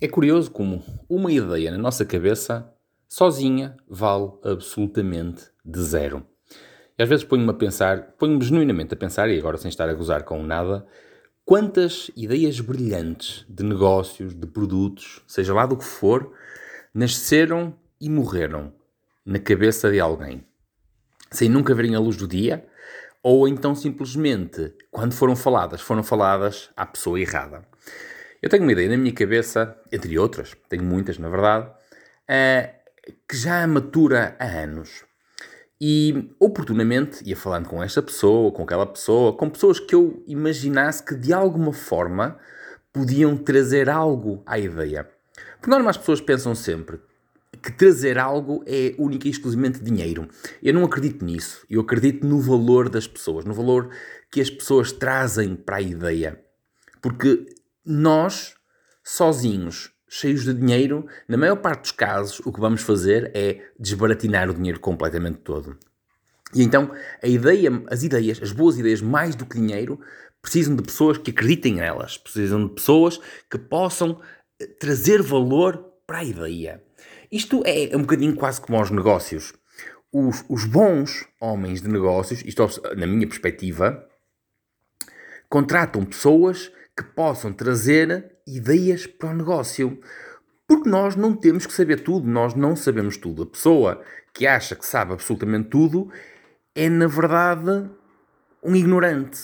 É curioso como uma ideia na nossa cabeça, sozinha, vale absolutamente de zero. E às vezes ponho-me a pensar, ponho-me genuinamente a pensar, e agora sem estar a gozar com nada, quantas ideias brilhantes de negócios, de produtos, seja lá do que for, nasceram e morreram na cabeça de alguém, sem nunca verem a luz do dia, ou então simplesmente, quando foram faladas, foram faladas à pessoa errada. Eu tenho uma ideia na minha cabeça, entre outras, tenho muitas na verdade, uh, que já matura há anos. E oportunamente ia falando com esta pessoa, com aquela pessoa, com pessoas que eu imaginasse que de alguma forma podiam trazer algo à ideia. Por norma, as pessoas pensam sempre que trazer algo é única e exclusivamente dinheiro. Eu não acredito nisso. Eu acredito no valor das pessoas, no valor que as pessoas trazem para a ideia. Porque nós, sozinhos, cheios de dinheiro, na maior parte dos casos, o que vamos fazer é desbaratinar o dinheiro completamente todo. E então, a ideia, as ideias, as boas ideias, mais do que dinheiro, precisam de pessoas que acreditem nelas, precisam de pessoas que possam eh, trazer valor para a ideia. Isto é um bocadinho quase como aos negócios. Os, os bons homens de negócios, isto na minha perspectiva, contratam pessoas que possam trazer ideias para o negócio. Porque nós não temos que saber tudo, nós não sabemos tudo. A pessoa que acha que sabe absolutamente tudo é, na verdade, um ignorante.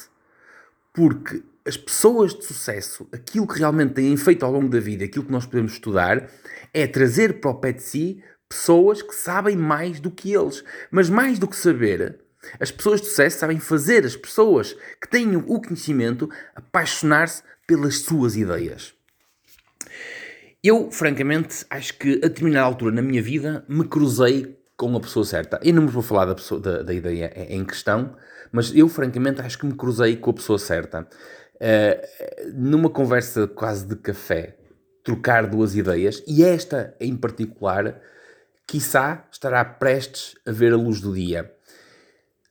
Porque as pessoas de sucesso, aquilo que realmente têm feito ao longo da vida, aquilo que nós podemos estudar, é trazer para o pé de si pessoas que sabem mais do que eles. Mas mais do que saber, as pessoas de sucesso sabem fazer as pessoas que têm o conhecimento apaixonar-se pelas suas ideias. Eu, francamente, acho que a determinada altura na minha vida me cruzei com a pessoa certa. Eu não vos vou falar da, pessoa, da, da ideia em questão, mas eu, francamente, acho que me cruzei com a pessoa certa. Uh, numa conversa quase de café, trocar duas ideias, e esta em particular, quiçá estará prestes a ver a luz do dia.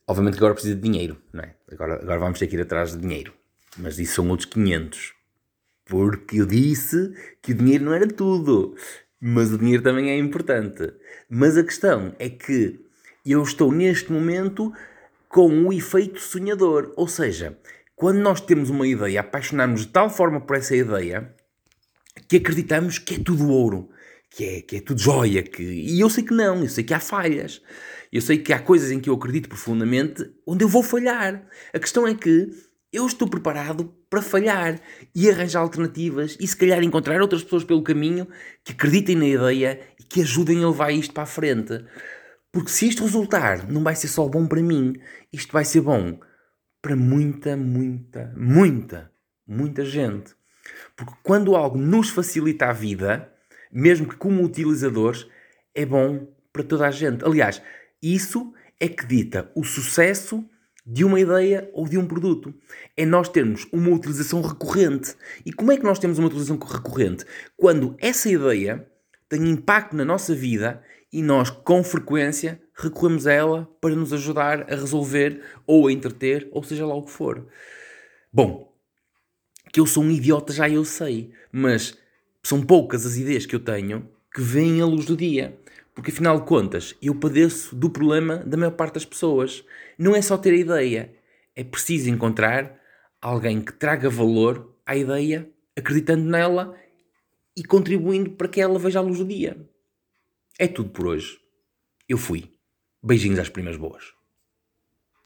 Obviamente que agora precisa de dinheiro, não é? Agora, agora vamos ter que ir atrás de dinheiro. Mas isso são outros 500. Porque eu disse que o dinheiro não era tudo. Mas o dinheiro também é importante. Mas a questão é que eu estou neste momento com o efeito sonhador. Ou seja, quando nós temos uma ideia, apaixonamos de tal forma por essa ideia que acreditamos que é tudo ouro, que é, que é tudo joia. Que... E eu sei que não, eu sei que há falhas. Eu sei que há coisas em que eu acredito profundamente onde eu vou falhar. A questão é que eu estou preparado para falhar e arranjar alternativas e se calhar encontrar outras pessoas pelo caminho que acreditem na ideia e que ajudem a levar isto para a frente. Porque se isto resultar, não vai ser só bom para mim, isto vai ser bom para muita, muita, muita, muita gente. Porque quando algo nos facilita a vida, mesmo que como utilizadores, é bom para toda a gente. Aliás, isso é que dita o sucesso de uma ideia ou de um produto. É nós termos uma utilização recorrente. E como é que nós temos uma utilização recorrente? Quando essa ideia tem impacto na nossa vida e nós, com frequência, recorremos a ela para nos ajudar a resolver ou a entreter, ou seja lá o que for. Bom, que eu sou um idiota já eu sei, mas são poucas as ideias que eu tenho que veem a luz do dia. Porque afinal de contas, eu padeço do problema da maior parte das pessoas. Não é só ter a ideia, é preciso encontrar alguém que traga valor à ideia, acreditando nela e contribuindo para que ela veja a luz do dia. É tudo por hoje. Eu fui. Beijinhos às primas boas.